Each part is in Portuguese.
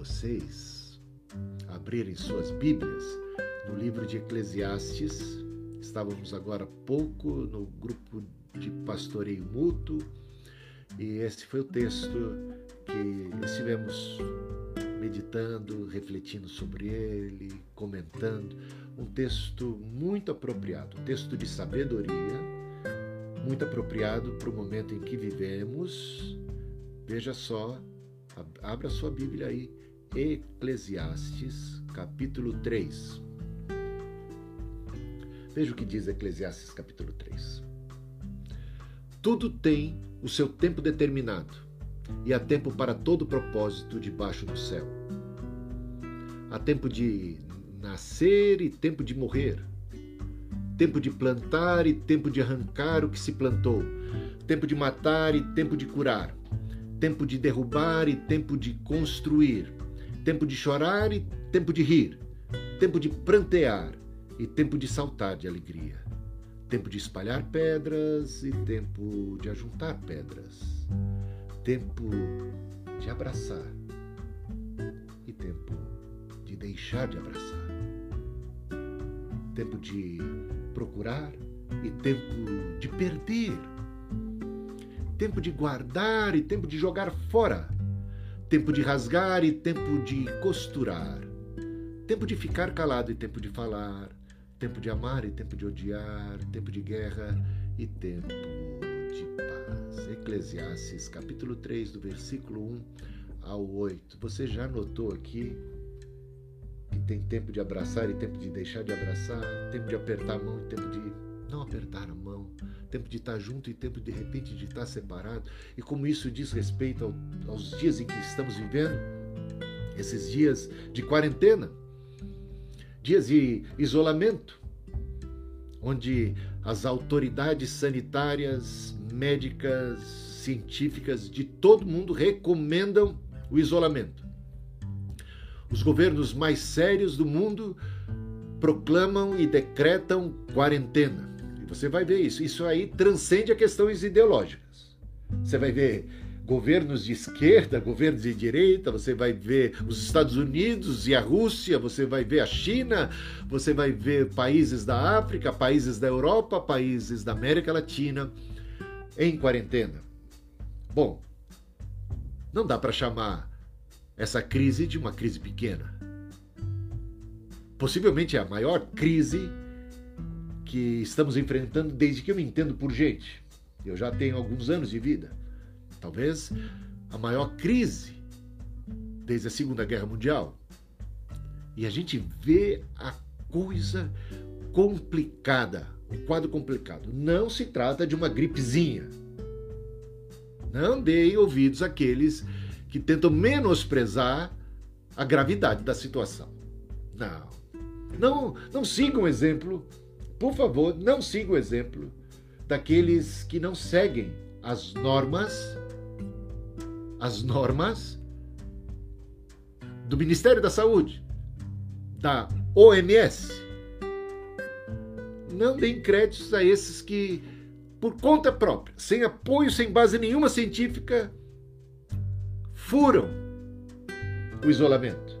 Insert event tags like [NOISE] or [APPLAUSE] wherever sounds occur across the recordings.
vocês abrirem suas Bíblias no livro de Eclesiastes. Estávamos agora há pouco no grupo de pastoreio mútuo e esse foi o texto que estivemos meditando, refletindo sobre ele, comentando. Um texto muito apropriado, um texto de sabedoria, muito apropriado para o momento em que vivemos. Veja só, abra sua Bíblia aí, Eclesiastes, capítulo 3. Veja o que diz Eclesiastes, capítulo 3. Tudo tem o seu tempo determinado, e há tempo para todo propósito debaixo do céu. Há tempo de nascer e tempo de morrer, tempo de plantar e tempo de arrancar o que se plantou, tempo de matar e tempo de curar, tempo de derrubar e tempo de construir, tempo de chorar e tempo de rir, tempo de prantear e tempo de saltar de alegria tempo de espalhar pedras e tempo de ajuntar pedras, tempo de abraçar e tempo de deixar de abraçar, tempo de procurar e tempo de perder, tempo de guardar e tempo de jogar fora, tempo de rasgar e tempo de costurar, tempo de ficar calado e tempo de falar. Tempo de amar e tempo de odiar, tempo de guerra e tempo de paz. Eclesiastes, capítulo 3, do versículo 1 ao 8. Você já notou aqui que tem tempo de abraçar e tempo de deixar de abraçar, tempo de apertar a mão e tempo de não apertar a mão, tempo de estar junto e tempo de repente de estar separado. E como isso diz respeito ao, aos dias em que estamos vivendo, esses dias de quarentena, dias de isolamento, onde as autoridades sanitárias, médicas, científicas de todo mundo recomendam o isolamento. Os governos mais sérios do mundo proclamam e decretam quarentena. Você vai ver isso. Isso aí transcende a questões ideológicas. Você vai ver governos de esquerda, governos de direita, você vai ver os Estados Unidos e a Rússia, você vai ver a China, você vai ver países da África, países da Europa, países da América Latina em quarentena. Bom, não dá para chamar essa crise de uma crise pequena. Possivelmente é a maior crise que estamos enfrentando desde que eu me entendo por gente. Eu já tenho alguns anos de vida talvez a maior crise desde a Segunda Guerra Mundial. E a gente vê a coisa complicada, o quadro complicado. Não se trata de uma gripezinha. Não deem ouvidos àqueles que tentam menosprezar a gravidade da situação. Não. Não, não sigam o exemplo, por favor, não sigam o exemplo daqueles que não seguem as normas as normas do Ministério da Saúde, da OMS. Não deem créditos a esses que, por conta própria, sem apoio, sem base nenhuma científica, furam o isolamento.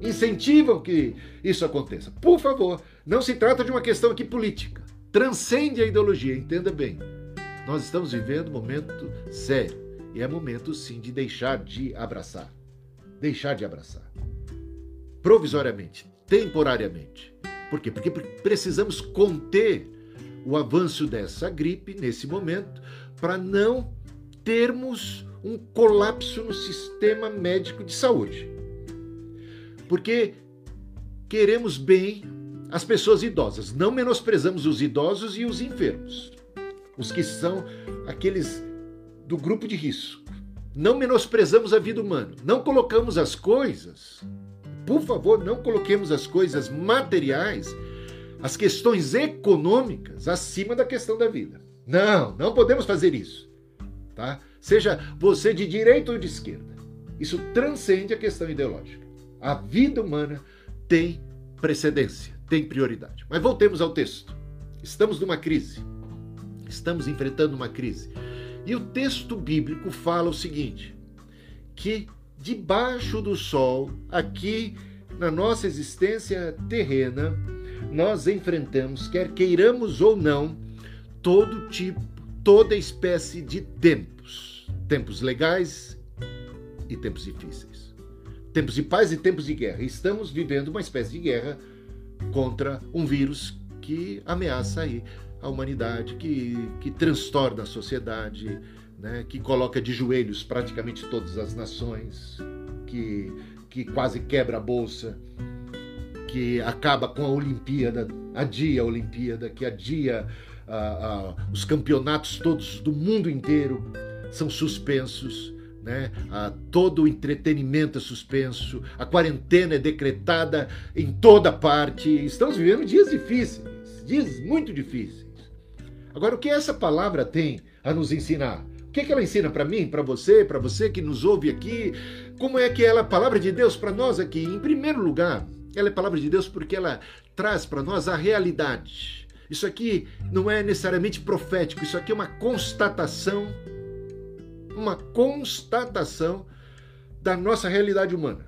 Incentivam que isso aconteça. Por favor, não se trata de uma questão aqui política. Transcende a ideologia, entenda bem. Nós estamos vivendo um momento sério e é momento sim de deixar de abraçar. Deixar de abraçar. Provisoriamente, temporariamente. Por quê? Porque precisamos conter o avanço dessa gripe nesse momento para não termos um colapso no sistema médico de saúde. Porque queremos bem as pessoas idosas, não menosprezamos os idosos e os enfermos. Os que são aqueles do grupo de risco. Não menosprezamos a vida humana. Não colocamos as coisas, por favor, não coloquemos as coisas materiais, as questões econômicas acima da questão da vida. Não, não podemos fazer isso. Tá? Seja você de direita ou de esquerda. Isso transcende a questão ideológica. A vida humana tem precedência, tem prioridade. Mas voltemos ao texto. Estamos numa crise. Estamos enfrentando uma crise. E o texto bíblico fala o seguinte: que debaixo do sol, aqui na nossa existência terrena, nós enfrentamos, quer queiramos ou não, todo tipo, toda espécie de tempos. Tempos legais e tempos difíceis. Tempos de paz e tempos de guerra. Estamos vivendo uma espécie de guerra contra um vírus que ameaça aí a humanidade, que, que transtorna a sociedade, né, que coloca de joelhos praticamente todas as nações, que, que quase quebra a bolsa, que acaba com a Olimpíada, adia a Olimpíada, que adia uh, uh, os campeonatos todos do mundo inteiro são suspensos. Né? Todo o entretenimento é suspenso, a quarentena é decretada em toda parte. Estamos vivendo dias difíceis, dias muito difíceis. Agora, o que essa palavra tem a nos ensinar? O que, é que ela ensina para mim, para você, para você que nos ouve aqui? Como é que ela a palavra de Deus para nós aqui? Em primeiro lugar, ela é palavra de Deus porque ela traz para nós a realidade. Isso aqui não é necessariamente profético, isso aqui é uma constatação, uma constatação da nossa realidade humana.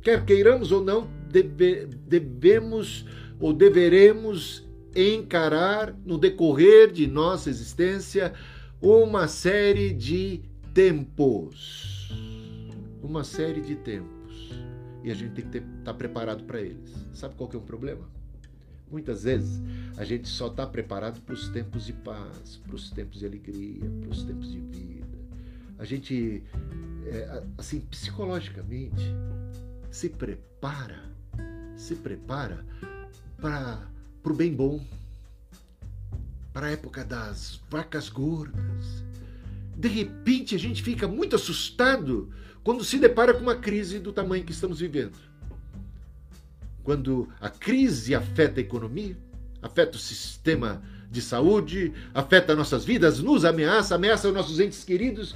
Quer queiramos ou não, deve, devemos ou deveremos encarar no decorrer de nossa existência uma série de tempos. Uma série de tempos. E a gente tem que estar tá preparado para eles. Sabe qual que é o problema? Muitas vezes a gente só está preparado para os tempos de paz, para os tempos de alegria, para os tempos de vida. A gente, é, assim, psicologicamente, se prepara, se prepara para o bem bom, para a época das vacas gordas. De repente a gente fica muito assustado quando se depara com uma crise do tamanho que estamos vivendo. Quando a crise afeta a economia, afeta o sistema de saúde, afeta nossas vidas, nos ameaça, ameaça os nossos entes queridos,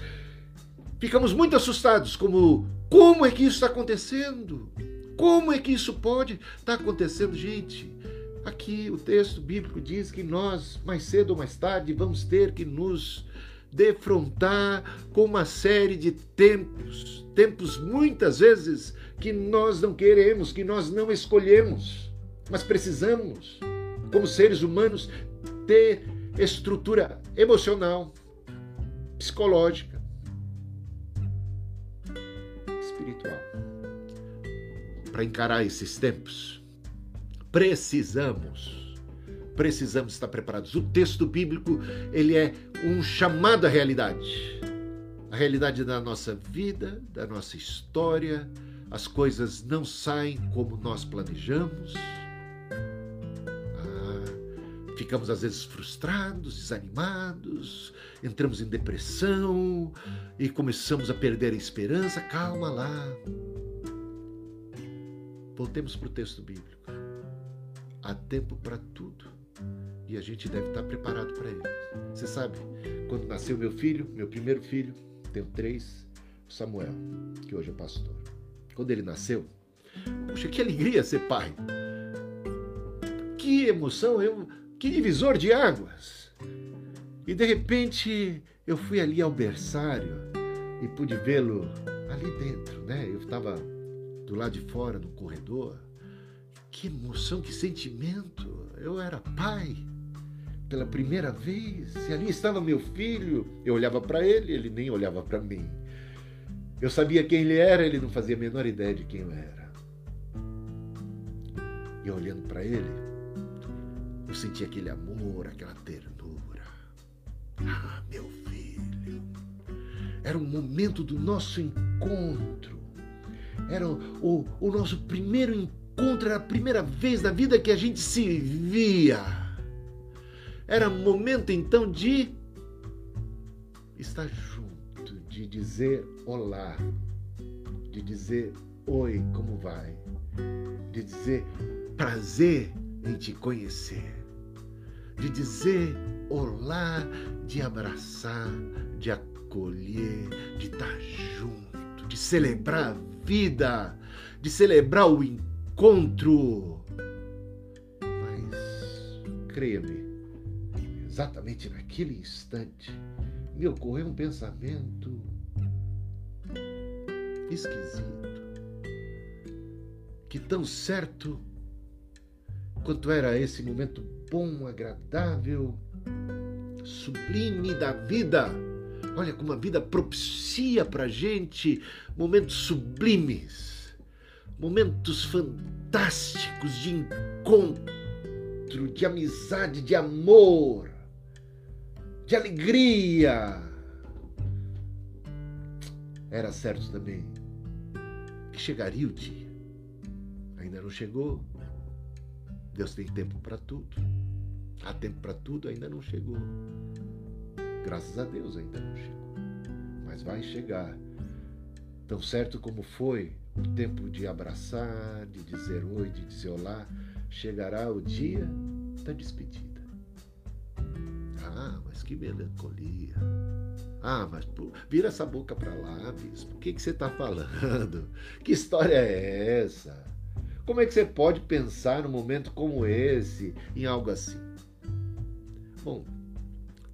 ficamos muito assustados, como como é que isso está acontecendo? Como é que isso pode estar tá acontecendo, gente? Aqui o texto bíblico diz que nós, mais cedo ou mais tarde, vamos ter que nos defrontar com uma série de tempos, tempos muitas vezes que nós não queremos, que nós não escolhemos, mas precisamos, como seres humanos, ter estrutura emocional, psicológica, espiritual. Para encarar esses tempos precisamos precisamos estar preparados. O texto bíblico, ele é um chamado à realidade. A realidade da nossa vida, da nossa história. As coisas não saem como nós planejamos. Ah, ficamos às vezes frustrados, desanimados, entramos em depressão e começamos a perder a esperança. Calma lá. Voltemos para o texto bíblico. Há tempo para tudo e a gente deve estar preparado para ele. Você sabe, quando nasceu meu filho, meu primeiro filho, tenho três, Samuel, que hoje é pastor. Quando ele nasceu, puxa, que alegria ser pai! Que emoção, eu, que divisor de águas! E de repente eu fui ali ao berçário e pude vê-lo ali dentro, né? Eu estava do lado de fora, no corredor, que emoção, que sentimento! Eu era pai pela primeira vez e ali estava meu filho. Eu olhava para ele, ele nem olhava para mim. Eu sabia quem ele era, ele não fazia a menor ideia de quem eu era. E olhando para ele, eu sentia aquele amor, aquela ternura. Ah, meu filho! Era um momento do nosso encontro. Era o, o, o nosso primeiro encontro contra a primeira vez na vida que a gente se via. Era momento então de estar junto, de dizer olá, de dizer oi, como vai, de dizer prazer em te conhecer, de dizer olá, de abraçar, de acolher, de estar junto, de celebrar a vida, de celebrar o encontro. Mas, creia-me, exatamente naquele instante me ocorreu um pensamento esquisito. Que tão certo quanto era esse momento bom, agradável, sublime da vida. Olha como a vida propicia para gente momentos sublimes, momentos fantásticos de encontro, de amizade, de amor, de alegria. Era certo também que chegaria o dia. Ainda não chegou. Deus tem tempo para tudo. Há tempo para tudo, ainda não chegou. Graças a Deus ainda não chegou. Mas vai chegar. Tão certo como foi o tempo de abraçar, de dizer oi, de dizer olá, chegará o dia da despedida. Ah, mas que melancolia. Ah, mas pô, vira essa boca para lá, bispo. O que, que você está falando? [LAUGHS] Que história é essa? Como é que você pode pensar num momento como esse em algo assim? Bom,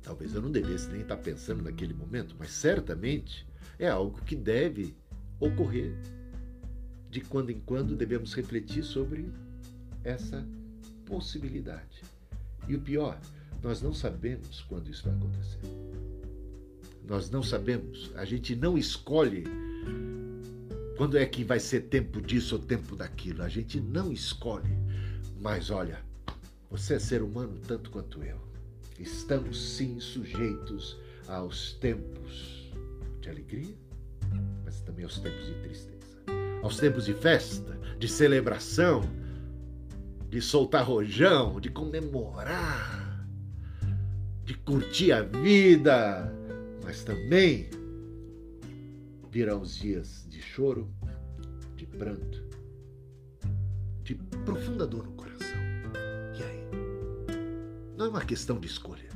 talvez eu não devesse nem estar pensando naquele momento, mas certamente é algo que deve ocorrer. De quando em quando devemos refletir sobre essa possibilidade. E o pior, nós não sabemos quando isso vai acontecer. Nós não sabemos, a gente não escolhe quando é que vai ser tempo disso ou tempo daquilo. A gente não escolhe. Mas olha, você é ser humano tanto quanto eu estamos sim sujeitos aos tempos de alegria, mas também aos tempos de tristeza, aos tempos de festa, de celebração, de soltar rojão, de comemorar, de curtir a vida, mas também virão os dias de choro, de pranto, de profunda dor no coração. Não é uma questão de escolha.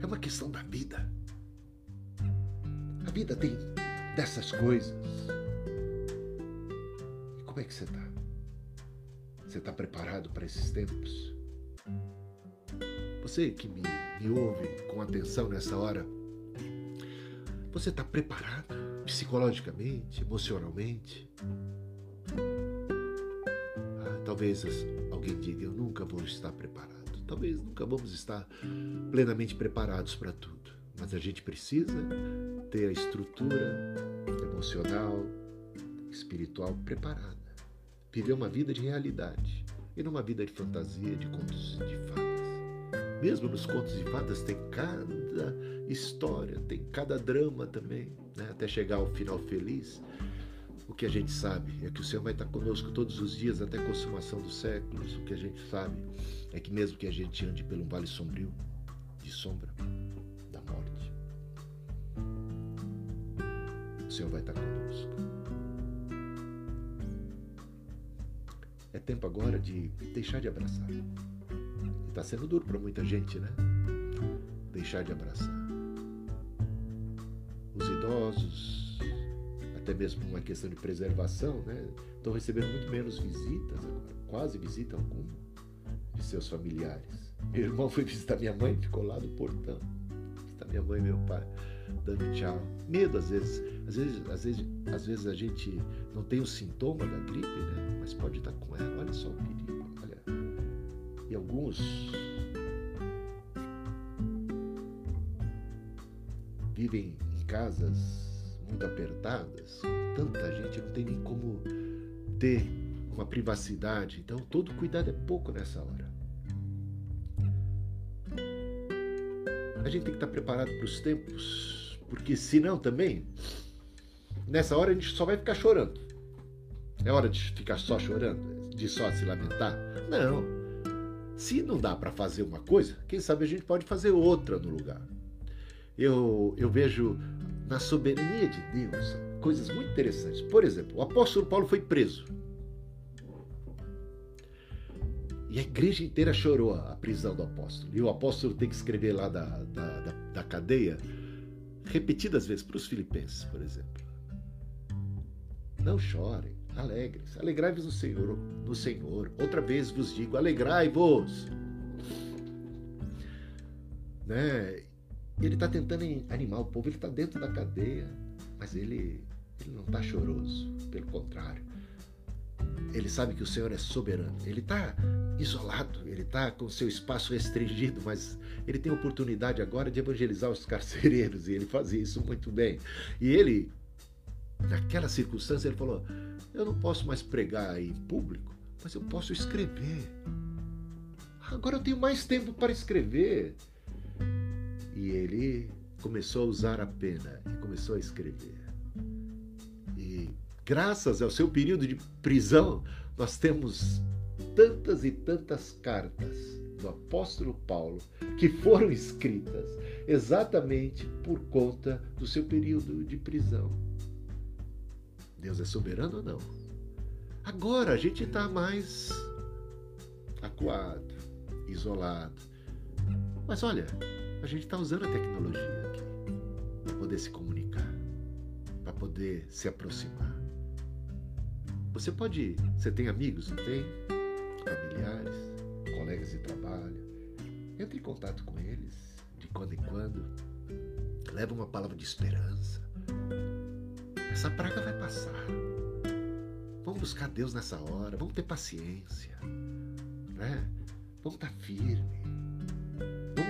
É uma questão da vida. A vida tem dessas coisas. E como é que você está? Você está preparado para esses tempos? Você que me, me ouve com atenção nessa hora, você está preparado psicologicamente, emocionalmente? Ah, talvez alguém diga: Eu nunca vou estar preparado. Talvez nunca vamos estar plenamente preparados para tudo, mas a gente precisa ter a estrutura emocional, espiritual preparada. Viver uma vida de realidade e não uma vida de fantasia, de contos de fadas. Mesmo nos contos de fadas tem cada história, tem cada drama também, né? até chegar ao final feliz. O que a gente sabe é que o Senhor vai estar conosco todos os dias até a consumação dos séculos. O que a gente sabe é que mesmo que a gente ande pelo vale sombrio de sombra da morte, o Senhor vai estar conosco. É tempo agora de deixar de abraçar. Está sendo duro para muita gente, né? Deixar de abraçar. Os idosos, até mesmo uma questão de preservação, né? Estão recebendo muito menos visitas agora, quase visita alguma de seus familiares. Meu irmão foi visitar minha mãe, ficou lá no portão. Visitar minha mãe e meu pai, dando tchau. Medo às vezes. Às vezes, às vezes, às vezes a gente não tem o sintoma da gripe, né? Mas pode estar com ela. Olha só o perigo. E alguns vivem em casas muito apertadas, tanta gente, não tem nem como ter uma privacidade. Então, todo cuidado é pouco nessa hora. A gente tem que estar preparado para os tempos, porque senão também, nessa hora a gente só vai ficar chorando. É hora de ficar só chorando, de só se lamentar? Não. Se não dá para fazer uma coisa, quem sabe a gente pode fazer outra no lugar. Eu, eu vejo na soberania de Deus coisas muito interessantes. Por exemplo, o apóstolo Paulo foi preso. E a igreja inteira chorou a prisão do apóstolo. E o apóstolo tem que escrever lá da, da, da, da cadeia, repetidas vezes, para os filipenses, por exemplo. Não chorem, alegres. Alegrai-vos no Senhor, no Senhor. Outra vez vos digo, alegrai-vos. Né? Ele está tentando animar o povo, ele está dentro da cadeia, mas ele Ele não está choroso, pelo contrário. Ele sabe que o Senhor é soberano. Ele está isolado, ele está com seu espaço restringido, mas ele tem oportunidade agora de evangelizar os carcereiros e ele fazia isso muito bem. E ele, naquela circunstância, ele falou: Eu não posso mais pregar em público, mas eu posso escrever. Agora eu tenho mais tempo para escrever. E ele começou a usar a pena e começou a escrever. E graças ao seu período de prisão, nós temos tantas e tantas cartas do apóstolo Paulo que foram escritas exatamente por conta do seu período de prisão. Deus é soberano ou não? Agora a gente está mais acuado, isolado. Mas olha, a gente está usando a tecnologia aqui para poder se comunicar, para poder se aproximar. Você pode, você tem amigos, não tem? Familiares, colegas de trabalho. Entre em contato com eles de quando em quando. Leva uma palavra de esperança. Essa praga vai passar. Vamos buscar Deus nessa hora, vamos ter paciência, né? Vamos estar tá firme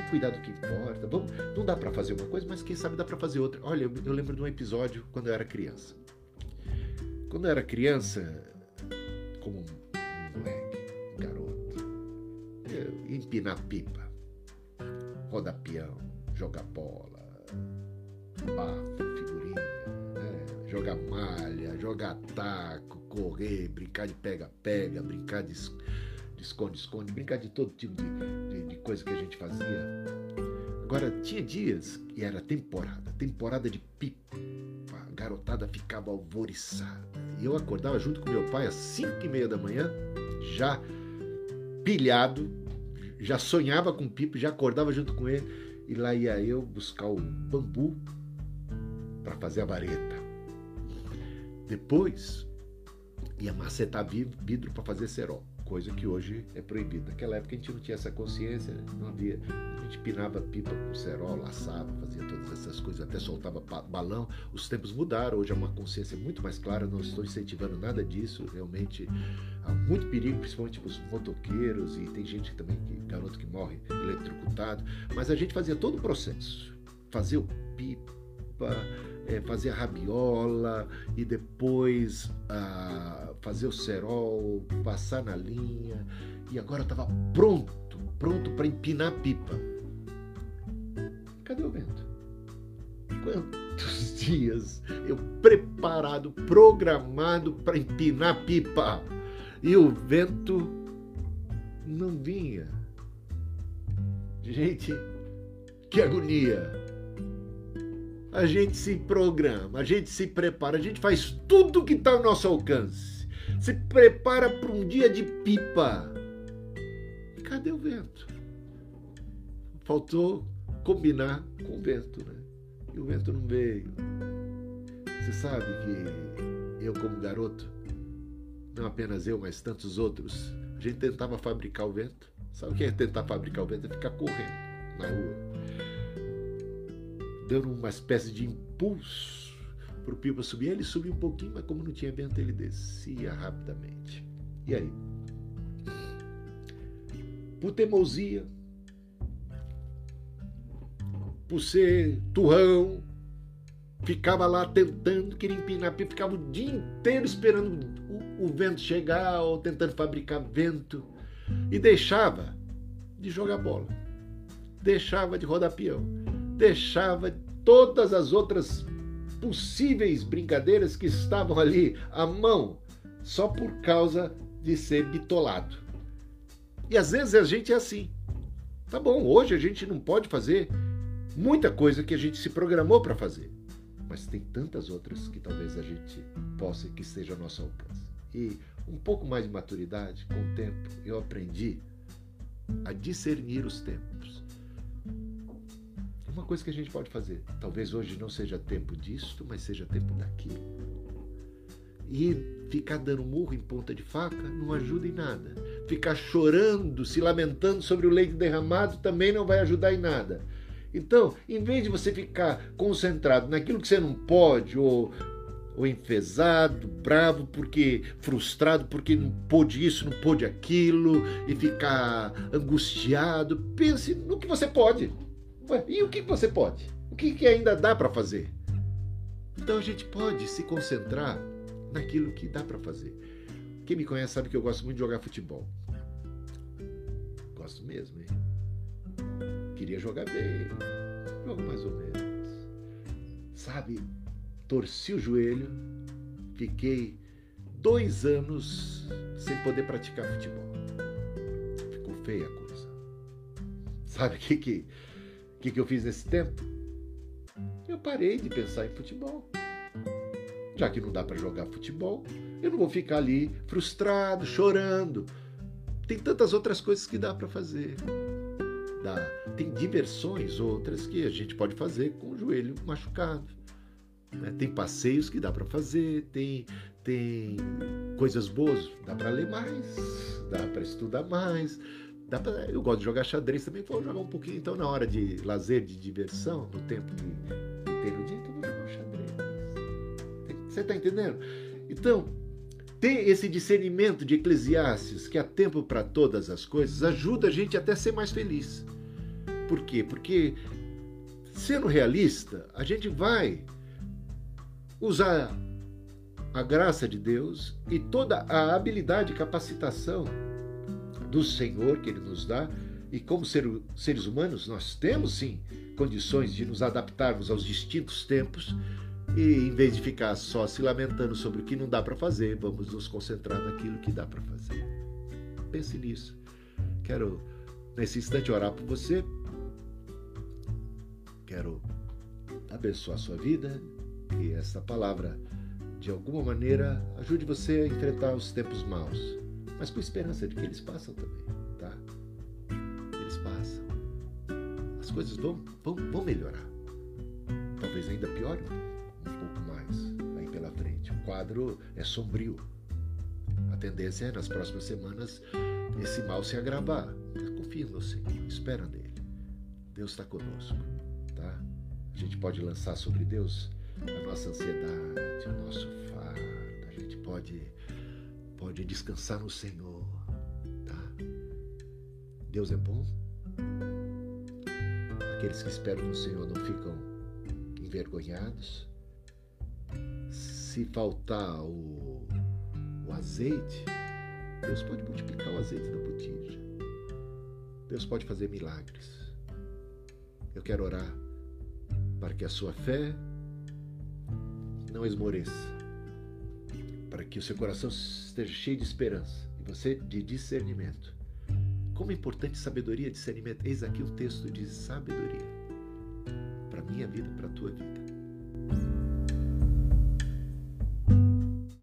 cuidar do que importa. Vamos, não dá para fazer uma coisa, mas quem sabe dá para fazer outra. Olha, eu, lembro de um episódio quando eu era criança. Quando eu era criança, como um moleque, um garoto, eu empinar pipa, rodar peão, jogar bola? Jogar malha, jogar taco, correr, brincar de pega-pega, brincar de de esconde-esconde, brincar de todo tipo de, de, de, coisa que a gente fazia. Agora, tinha dias e era temporada, temporada de pipa. A garotada ficava alvoriçada. E eu acordava junto com meu pai às cinco e meia da manhã, já pilhado, já sonhava com pipa, já acordava junto com ele. E lá ia eu buscar o bambu para fazer a vareta. Depois ia macetar vidro para fazer cerol coisa que hoje é proibida. Naquela época a gente não tinha essa consciência, não havia. A gente pinava pipa com cerol, laçava, fazia todas essas coisas, até soltava balão. Os tempos mudaram, hoje há uma consciência muito mais clara, não estou incentivando nada disso. Realmente há muito perigo, principalmente para os motoqueiros, e tem gente também, que, garoto que morre eletrocutado. Mas a gente fazia todo o processo. Fazia o pipa, é, fazer a rabiola e depois ah, fazer o cerol, passar na linha. E agora estava pronto, pronto para empinar a pipa. Cadê o vento? Quantos [LAUGHS] dias eu preparado, programado para empinar a pipa e o vento não vinha. Gente, que agonia! A gente se programa, a gente se prepara, a gente faz tudo que está ao nosso alcance. Se prepara para um dia de pipa. E cadê o vento? Faltou combinar com o vento, né? E o vento não veio. Você sabe que eu, como garoto, não apenas eu, mas tantos outros, a gente tentava fabricar o vento. Sabe o que é tentar fabricar o vento? É ficar correndo na rua dando uma espécie de impulso para o pipa subir. Ele subiu um pouquinho, mas como não tinha vento, ele descia rapidamente. E aí? Por teimosia, por ser turrão, ficava lá tentando, queria empinar pipa, ficava o dia inteiro esperando o, o vento chegar ou tentando fabricar vento e deixava de jogar bola, deixava de rodar peão deixava todas as outras possíveis brincadeiras que estavam ali à mão, só por causa de ser bitolado. E às vezes a gente é assim. Tá bom, hoje a gente não pode fazer muita coisa que a gente se programou para fazer, mas tem tantas outras que talvez a gente possa que esteja ao nosso alcance. E um pouco mais de maturidade, com o tempo, eu aprendi a discernir os tempos uma coisa que a gente pode fazer. Talvez hoje não seja tempo disto, mas seja tempo daquilo. E ficar dando murro em ponta de faca não ajuda em nada. Ficar chorando, se lamentando sobre o leite derramado também não vai ajudar em nada. Então, em vez de você ficar concentrado naquilo que você não pode ou, ou enfesado, bravo, porque frustrado, porque não pôde isso, não pôde aquilo, e ficar angustiado. Pense no que você pode. E o que você pode? O que ainda dá para fazer? Então a gente pode se concentrar naquilo que dá para fazer. Quem me conhece sabe que eu gosto muito de jogar futebol. Gosto mesmo, hein? Queria jogar bem. Jogo mais ou menos. Sabe, torci o joelho, fiquei dois anos sem poder praticar futebol. Ficou feia a coisa. Sabe o que, que, que, que eu fiz nesse tempo? Eu parei de pensar em futebol. Já que não dá para jogar futebol, eu não vou ficar ali frustrado, chorando. Tem tantas outras coisas que dá para fazer. Dá. Tem diversões outras que a gente pode fazer com o joelho machucado. Né? Tem passeios que dá para fazer, tem, tem coisas boas, dá para ler mais, dá para estudar mais. Dá pra, eu gosto de jogar xadrez também, vou jogar um pouquinho então na hora de lazer, de diversão, no tempo que, que tem no dia, então vou jogar um xadrez. Você está entendendo? Então, ter esse discernimento de Eclesiastes, que há tempo para todas as coisas, ajuda a gente até a ser mais feliz. Por quê? Porque, sendo realista, a gente vai usar a graça de Deus e toda a habilidade capacitação do Senhor que Ele nos dá. E como ser, seres humanos, nós temos sim condições de nos adaptarmos aos distintos tempos e em vez de ficar só se lamentando sobre o que não dá para fazer, vamos nos concentrar naquilo que dá para fazer. Pense nisso. Quero nesse instante orar por você. Quero abençoar a sua vida, que essa palavra, de alguma maneira, ajude você a enfrentar os tempos maus, mas com esperança de que eles passam também, tá? Eles passam. As coisas vão, vão, vão melhorar. Talvez ainda pior um pouco mais aí pela frente. O quadro é sombrio. A tendência é, nas próximas semanas, esse mal se agravar. Confia no Senhor, espera nele. Deus está conosco, tá? A gente pode lançar sobre Deus a nossa ansiedade, o nosso fardo. A gente pode, pode descansar no Senhor. Tá? Deus é bom. Aqueles que esperam no Senhor não ficam envergonhados. Se faltar o, o azeite, Deus pode multiplicar o azeite da botija. Deus pode fazer milagres. Eu quero orar para que a sua fé não esmoreça, que o seu coração esteja cheio de esperança e você de discernimento. Como é importante sabedoria e discernimento. Eis aqui um texto de sabedoria para minha vida, para tua vida.